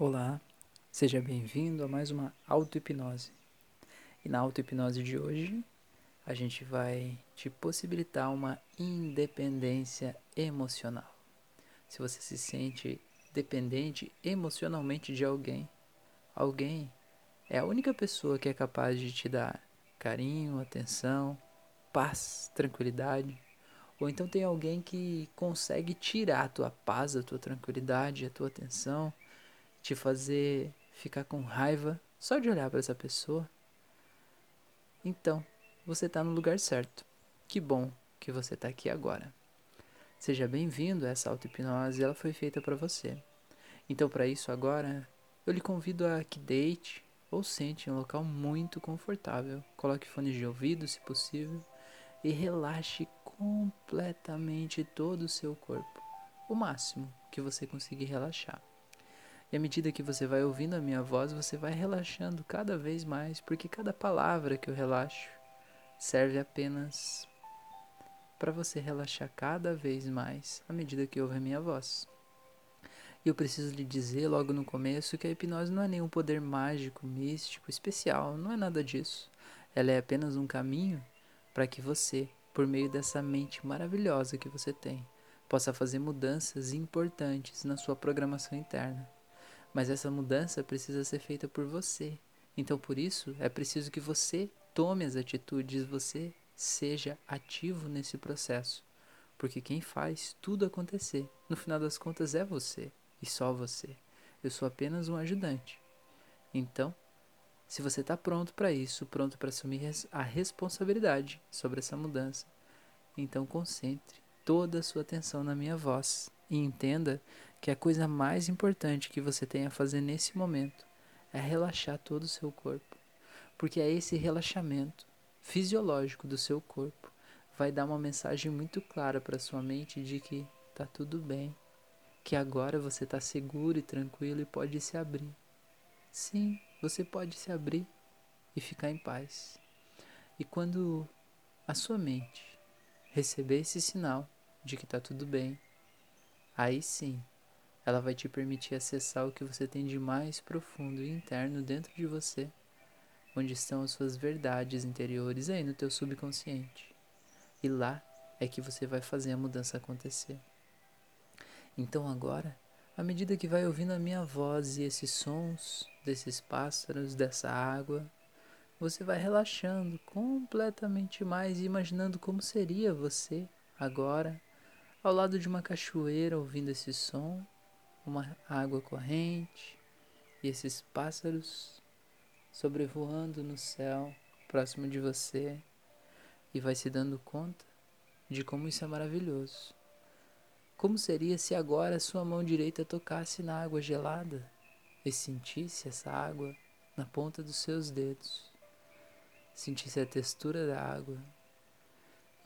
Olá, seja bem-vindo a mais uma auto-hipnose. E na auto-hipnose de hoje, a gente vai te possibilitar uma independência emocional. Se você se sente dependente emocionalmente de alguém, alguém é a única pessoa que é capaz de te dar carinho, atenção, paz, tranquilidade. Ou então tem alguém que consegue tirar a tua paz, a tua tranquilidade, a tua atenção te fazer ficar com raiva só de olhar para essa pessoa, então você está no lugar certo. Que bom que você está aqui agora. Seja bem-vindo a essa auto-hipnose, ela foi feita para você. Então, para isso, agora, eu lhe convido a que deite ou sente em um local muito confortável. Coloque fones de ouvido, se possível, e relaxe completamente todo o seu corpo, o máximo que você conseguir relaxar. E à medida que você vai ouvindo a minha voz, você vai relaxando cada vez mais, porque cada palavra que eu relaxo serve apenas para você relaxar cada vez mais à medida que ouve a minha voz. E eu preciso lhe dizer logo no começo que a hipnose não é nenhum poder mágico, místico, especial, não é nada disso. Ela é apenas um caminho para que você, por meio dessa mente maravilhosa que você tem, possa fazer mudanças importantes na sua programação interna. Mas essa mudança precisa ser feita por você. Então, por isso, é preciso que você tome as atitudes, você seja ativo nesse processo. Porque quem faz tudo acontecer, no final das contas, é você e só você. Eu sou apenas um ajudante. Então, se você está pronto para isso, pronto para assumir a responsabilidade sobre essa mudança, então concentre toda a sua atenção na minha voz e entenda que a coisa mais importante que você tem a fazer nesse momento é relaxar todo o seu corpo. Porque é esse relaxamento fisiológico do seu corpo vai dar uma mensagem muito clara para sua mente de que tá tudo bem, que agora você está seguro e tranquilo e pode se abrir. Sim, você pode se abrir e ficar em paz. E quando a sua mente receber esse sinal de que está tudo bem, aí sim ela vai te permitir acessar o que você tem de mais profundo e interno dentro de você, onde estão as suas verdades interiores aí no teu subconsciente. E lá é que você vai fazer a mudança acontecer. Então agora, à medida que vai ouvindo a minha voz e esses sons desses pássaros, dessa água, você vai relaxando completamente mais e imaginando como seria você agora ao lado de uma cachoeira ouvindo esse som uma água corrente e esses pássaros sobrevoando no céu próximo de você e vai se dando conta de como isso é maravilhoso. Como seria se agora sua mão direita tocasse na água gelada e sentisse essa água na ponta dos seus dedos? Sentisse a textura da água.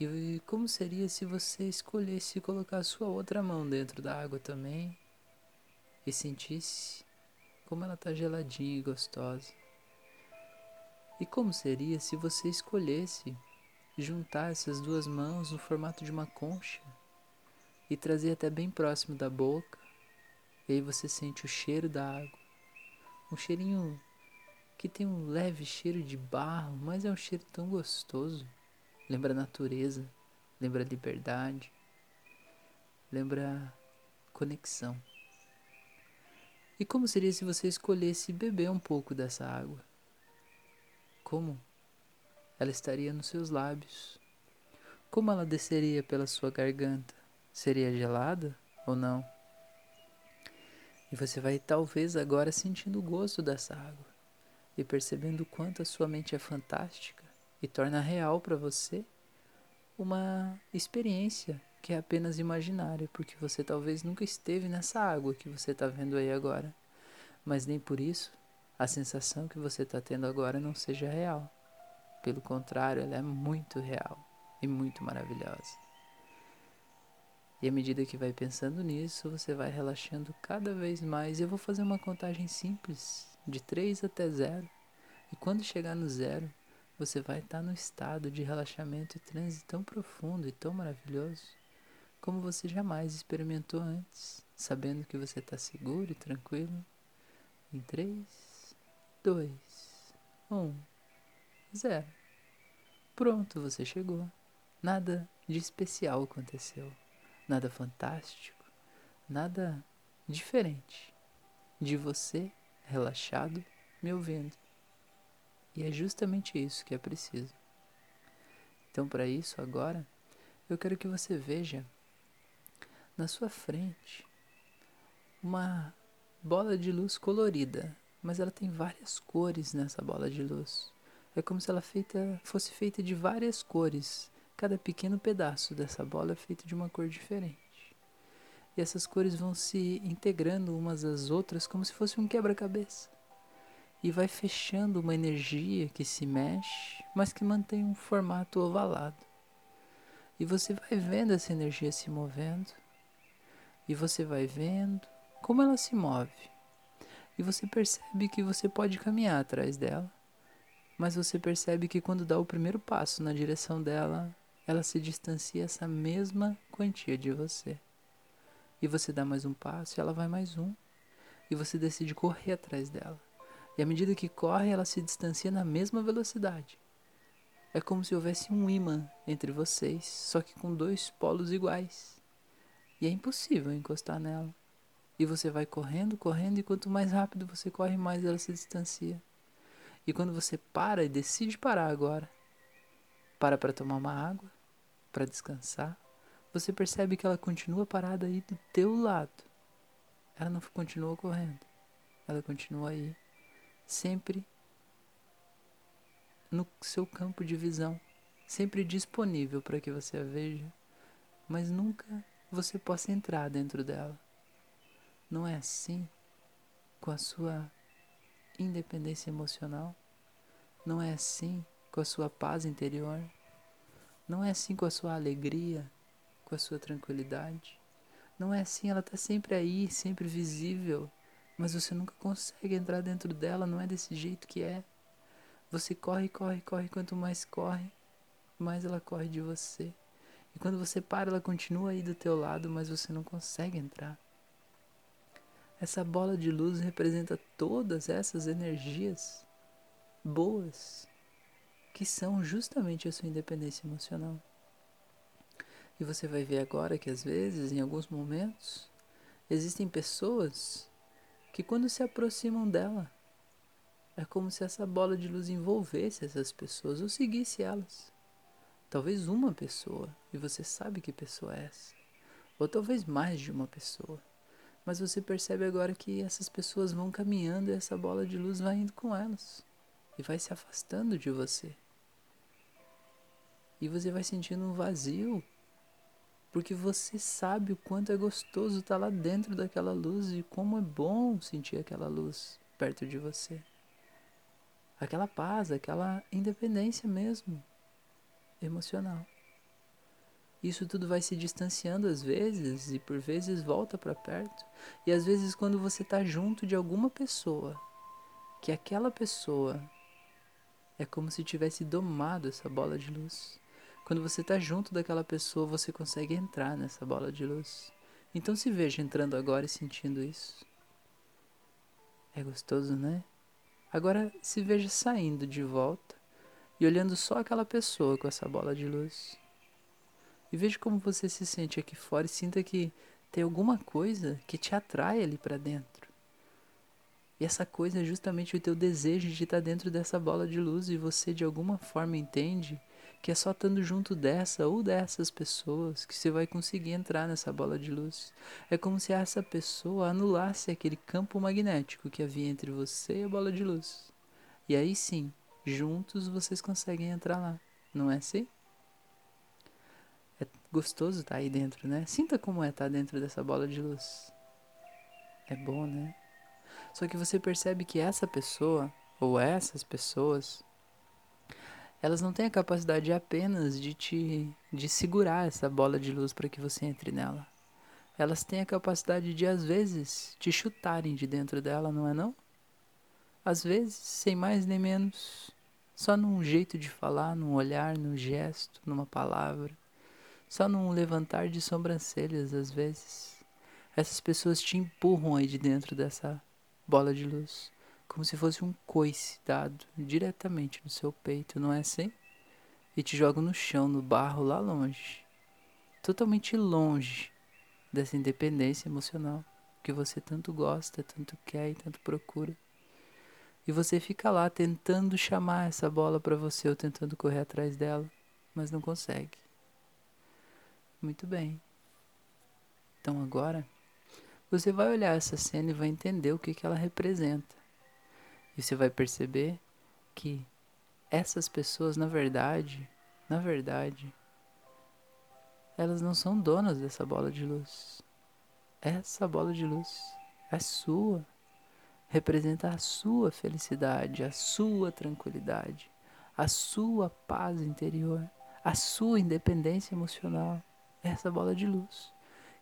E como seria se você escolhesse colocar sua outra mão dentro da água também e sentisse como ela está geladinha e gostosa. E como seria se você escolhesse juntar essas duas mãos no formato de uma concha e trazer até bem próximo da boca, e aí você sente o cheiro da água, um cheirinho que tem um leve cheiro de barro, mas é um cheiro tão gostoso. Lembra a natureza, lembra a liberdade, lembra conexão. E como seria se você escolhesse beber um pouco dessa água? Como? Ela estaria nos seus lábios. Como ela desceria pela sua garganta? Seria gelada ou não? E você vai talvez agora sentindo o gosto dessa água e percebendo quanto a sua mente é fantástica e torna real para você uma experiência que é apenas imaginária, porque você talvez nunca esteve nessa água que você está vendo aí agora. Mas nem por isso a sensação que você está tendo agora não seja real. Pelo contrário, ela é muito real e muito maravilhosa. E à medida que vai pensando nisso, você vai relaxando cada vez mais. Eu vou fazer uma contagem simples, de 3 até 0. E quando chegar no zero, você vai estar tá no estado de relaxamento e transe tão profundo e tão maravilhoso como você jamais experimentou antes, sabendo que você está seguro e tranquilo, Em 3, 2, 1, 0. Pronto, você chegou. Nada de especial aconteceu. Nada fantástico. Nada diferente de você relaxado me ouvindo. E é justamente isso que é preciso. Então, para isso, agora, eu quero que você veja na sua frente uma bola de luz colorida, mas ela tem várias cores nessa bola de luz. É como se ela feita, fosse feita de várias cores. Cada pequeno pedaço dessa bola é feito de uma cor diferente. E essas cores vão se integrando umas às outras como se fosse um quebra-cabeça. E vai fechando uma energia que se mexe, mas que mantém um formato ovalado. E você vai vendo essa energia se movendo. E você vai vendo como ela se move. E você percebe que você pode caminhar atrás dela mas você percebe que quando dá o primeiro passo na direção dela, ela se distancia essa mesma quantia de você. E você dá mais um passo e ela vai mais um. E você decide correr atrás dela. E à medida que corre, ela se distancia na mesma velocidade. É como se houvesse um imã entre vocês, só que com dois polos iguais. E é impossível encostar nela. E você vai correndo, correndo, e quanto mais rápido você corre, mais ela se distancia. E quando você para e decide parar agora, para para tomar uma água, para descansar, você percebe que ela continua parada aí do teu lado. Ela não continua correndo. Ela continua aí, sempre no seu campo de visão, sempre disponível para que você a veja, mas nunca você possa entrar dentro dela. Não é assim com a sua independência emocional? Não é assim com a sua paz interior? Não é assim com a sua alegria, com a sua tranquilidade? Não é assim, ela está sempre aí, sempre visível, mas você nunca consegue entrar dentro dela, não é desse jeito que é. Você corre, corre, corre, quanto mais corre, mais ela corre de você. E quando você para, ela continua aí do teu lado, mas você não consegue entrar. Essa bola de luz representa todas essas energias boas que são justamente a sua independência emocional. E você vai ver agora que às vezes, em alguns momentos, existem pessoas que quando se aproximam dela, é como se essa bola de luz envolvesse essas pessoas ou seguisse elas. Talvez uma pessoa, e você sabe que pessoa é essa. Ou talvez mais de uma pessoa. Mas você percebe agora que essas pessoas vão caminhando e essa bola de luz vai indo com elas e vai se afastando de você. E você vai sentindo um vazio, porque você sabe o quanto é gostoso estar lá dentro daquela luz e como é bom sentir aquela luz perto de você. Aquela paz, aquela independência mesmo, emocional. Isso tudo vai se distanciando às vezes e por vezes volta para perto. E às vezes quando você está junto de alguma pessoa, que aquela pessoa é como se tivesse domado essa bola de luz. Quando você está junto daquela pessoa, você consegue entrar nessa bola de luz. Então se veja entrando agora e sentindo isso. É gostoso, né? Agora se veja saindo de volta e olhando só aquela pessoa com essa bola de luz. E veja como você se sente aqui fora e sinta que tem alguma coisa que te atrai ali para dentro. E essa coisa é justamente o teu desejo de estar dentro dessa bola de luz e você de alguma forma entende que é só estando junto dessa ou dessas pessoas que você vai conseguir entrar nessa bola de luz. É como se essa pessoa anulasse aquele campo magnético que havia entre você e a bola de luz. E aí sim, juntos vocês conseguem entrar lá, não é assim? Gostoso estar tá aí dentro, né? Sinta como é estar tá dentro dessa bola de luz. É bom, né? Só que você percebe que essa pessoa, ou essas pessoas, elas não têm a capacidade apenas de te de segurar essa bola de luz para que você entre nela. Elas têm a capacidade de às vezes te chutarem de dentro dela, não é não? Às vezes, sem mais nem menos, só num jeito de falar, num olhar, num gesto, numa palavra só num levantar de sobrancelhas às vezes. Essas pessoas te empurram aí de dentro dessa bola de luz, como se fosse um coice dado diretamente no seu peito, não é assim? E te joga no chão, no barro, lá longe, totalmente longe dessa independência emocional que você tanto gosta, tanto quer e tanto procura. E você fica lá tentando chamar essa bola para você ou tentando correr atrás dela, mas não consegue. Muito bem. Então agora você vai olhar essa cena e vai entender o que, que ela representa. E você vai perceber que essas pessoas, na verdade, na verdade, elas não são donas dessa bola de luz. Essa bola de luz é sua. Representa a sua felicidade, a sua tranquilidade, a sua paz interior, a sua independência emocional. Essa bola de luz.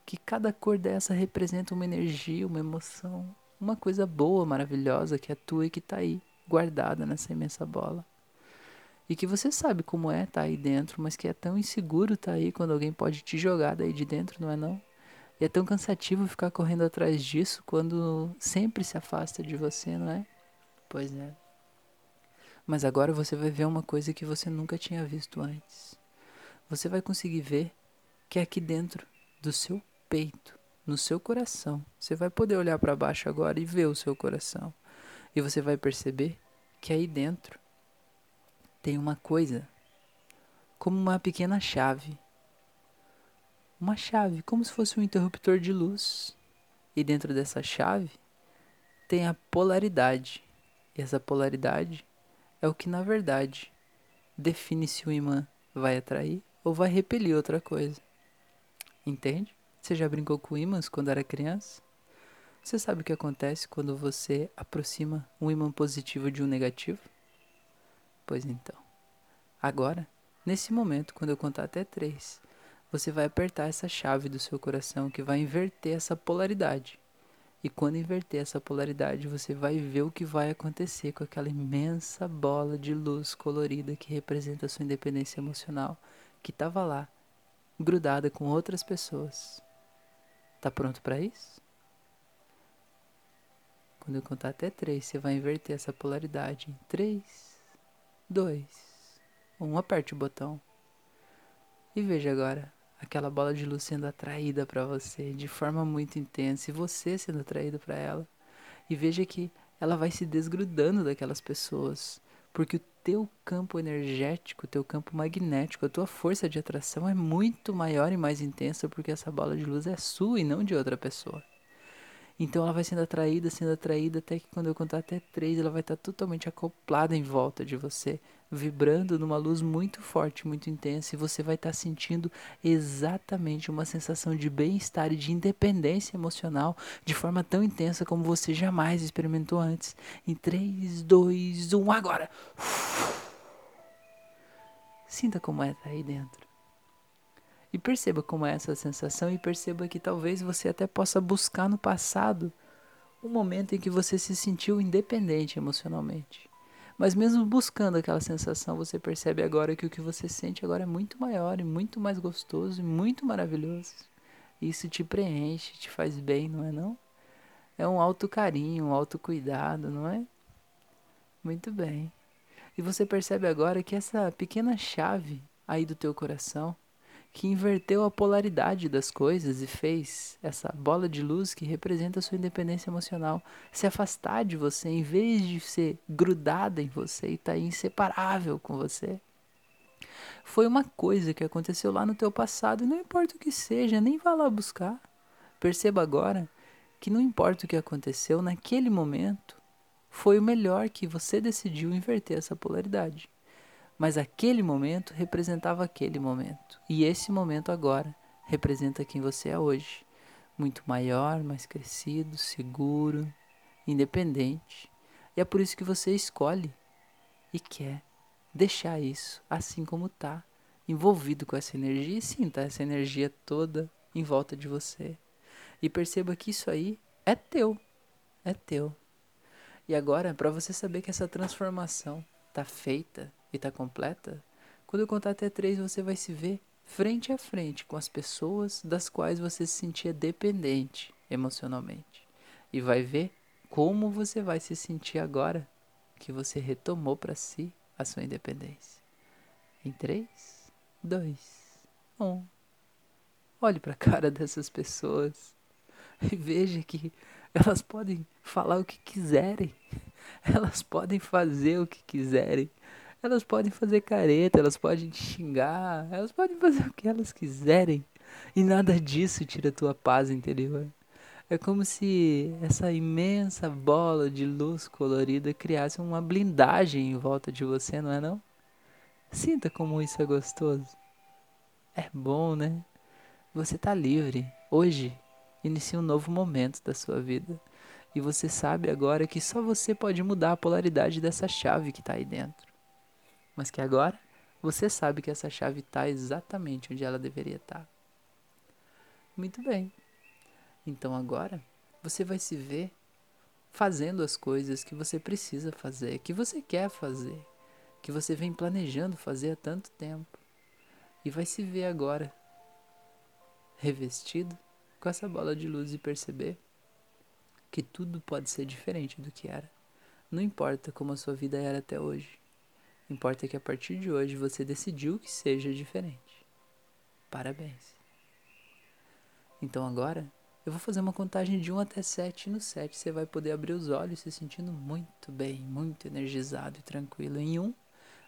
Que cada cor dessa representa uma energia, uma emoção, uma coisa boa, maravilhosa que é tua e que está aí, guardada nessa imensa bola. E que você sabe como é estar tá aí dentro, mas que é tão inseguro estar tá aí quando alguém pode te jogar daí de dentro, não é não? E é tão cansativo ficar correndo atrás disso quando sempre se afasta de você, não é? Pois é. Mas agora você vai ver uma coisa que você nunca tinha visto antes. Você vai conseguir ver que é aqui dentro do seu peito, no seu coração. Você vai poder olhar para baixo agora e ver o seu coração. E você vai perceber que aí dentro tem uma coisa, como uma pequena chave. Uma chave, como se fosse um interruptor de luz. E dentro dessa chave tem a polaridade. E essa polaridade é o que na verdade define se o imã vai atrair ou vai repelir outra coisa. Entende? Você já brincou com ímãs quando era criança? Você sabe o que acontece quando você aproxima um imã positivo de um negativo? Pois então. Agora, nesse momento, quando eu contar até três, você vai apertar essa chave do seu coração que vai inverter essa polaridade. E quando inverter essa polaridade, você vai ver o que vai acontecer com aquela imensa bola de luz colorida que representa a sua independência emocional, que estava lá, grudada com outras pessoas. Tá pronto para isso? Quando eu contar até três, você vai inverter essa polaridade em três dois, um, aperte o botão. E veja agora aquela bola de luz sendo atraída para você de forma muito intensa e você sendo atraído para ela. E veja que ela vai se desgrudando daquelas pessoas, porque o teu campo energético, o teu campo magnético, a tua força de atração é muito maior e mais intensa porque essa bola de luz é sua e não de outra pessoa. Então ela vai sendo atraída, sendo atraída, até que quando eu contar até três, ela vai estar totalmente acoplada em volta de você, vibrando numa luz muito forte, muito intensa, e você vai estar sentindo exatamente uma sensação de bem-estar e de independência emocional de forma tão intensa como você jamais experimentou antes. Em 3, 2, 1, agora! Sinta como é estar aí dentro. E perceba como é essa sensação e perceba que talvez você até possa buscar no passado um momento em que você se sentiu independente emocionalmente. Mas mesmo buscando aquela sensação, você percebe agora que o que você sente agora é muito maior e muito mais gostoso e muito maravilhoso. Isso te preenche, te faz bem, não é não? É um alto carinho, um alto cuidado, não é? Muito bem. E você percebe agora que essa pequena chave aí do teu coração que inverteu a polaridade das coisas e fez essa bola de luz que representa a sua independência emocional se afastar de você em vez de ser grudada em você e estar tá inseparável com você. Foi uma coisa que aconteceu lá no teu passado e não importa o que seja, nem vá lá buscar. Perceba agora que não importa o que aconteceu naquele momento, foi o melhor que você decidiu inverter essa polaridade. Mas aquele momento representava aquele momento. E esse momento agora representa quem você é hoje. Muito maior, mais crescido, seguro, independente. E é por isso que você escolhe e quer deixar isso assim como tá, envolvido com essa energia e sinta essa energia toda em volta de você. E perceba que isso aí é teu. É teu. E agora, para você saber que essa transformação tá feita, e está completa, quando eu contar até três, você vai se ver frente a frente com as pessoas das quais você se sentia dependente emocionalmente. E vai ver como você vai se sentir agora que você retomou para si a sua independência. Em 3, 2, 1. Olhe para a cara dessas pessoas e veja que elas podem falar o que quiserem, elas podem fazer o que quiserem, elas podem fazer careta, elas podem te xingar, elas podem fazer o que elas quiserem e nada disso tira tua paz interior. É como se essa imensa bola de luz colorida criasse uma blindagem em volta de você, não é não? Sinta como isso é gostoso. É bom, né? Você está livre. Hoje inicia um novo momento da sua vida. E você sabe agora que só você pode mudar a polaridade dessa chave que está aí dentro. Mas que agora você sabe que essa chave está exatamente onde ela deveria estar. Tá. Muito bem. Então agora você vai se ver fazendo as coisas que você precisa fazer, que você quer fazer, que você vem planejando fazer há tanto tempo. E vai se ver agora revestido com essa bola de luz e perceber que tudo pode ser diferente do que era. Não importa como a sua vida era até hoje. Importa que a partir de hoje você decidiu que seja diferente. Parabéns. Então agora eu vou fazer uma contagem de 1 até 7 e no 7 você vai poder abrir os olhos se sentindo muito bem, muito energizado e tranquilo. Em 1,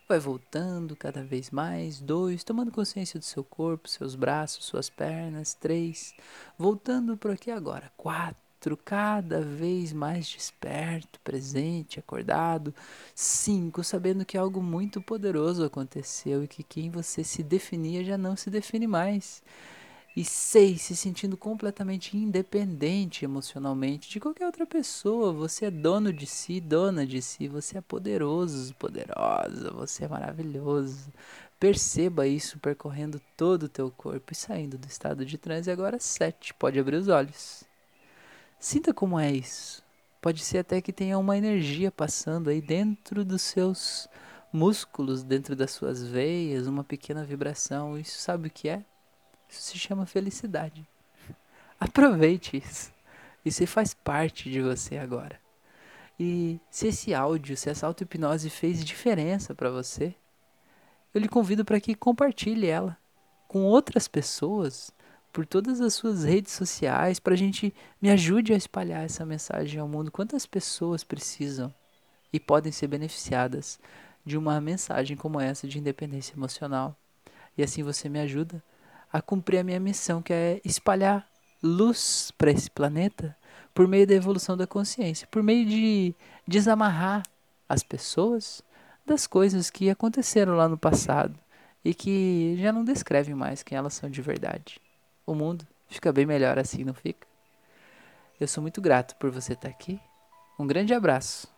Vai voltando cada vez mais. Dois, tomando consciência do seu corpo, seus braços, suas pernas. Três, voltando por aqui agora. Quatro, cada vez mais desperto, presente, acordado. Cinco, sabendo que algo muito poderoso aconteceu e que quem você se definia já não se define mais. E seis, se sentindo completamente independente emocionalmente de qualquer outra pessoa. Você é dono de si, dona de si. Você é poderoso, poderosa. Você é maravilhoso. Perceba isso percorrendo todo o teu corpo e saindo do estado de transe. Agora sete, pode abrir os olhos. Sinta como é isso. Pode ser até que tenha uma energia passando aí dentro dos seus músculos, dentro das suas veias, uma pequena vibração. Isso sabe o que é? Isso se chama felicidade. Aproveite isso. Isso faz parte de você agora. E se esse áudio, se essa auto-hipnose fez diferença para você, eu lhe convido para que compartilhe ela com outras pessoas por todas as suas redes sociais para a gente me ajude a espalhar essa mensagem ao mundo. Quantas pessoas precisam e podem ser beneficiadas de uma mensagem como essa de independência emocional? E assim você me ajuda a cumprir a minha missão, que é espalhar luz para esse planeta por meio da evolução da consciência, por meio de desamarrar as pessoas das coisas que aconteceram lá no passado e que já não descrevem mais quem elas são de verdade. O mundo fica bem melhor assim, não fica? Eu sou muito grato por você estar aqui. Um grande abraço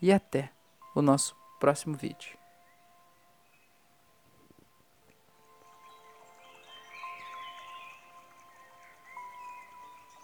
e até o nosso próximo vídeo.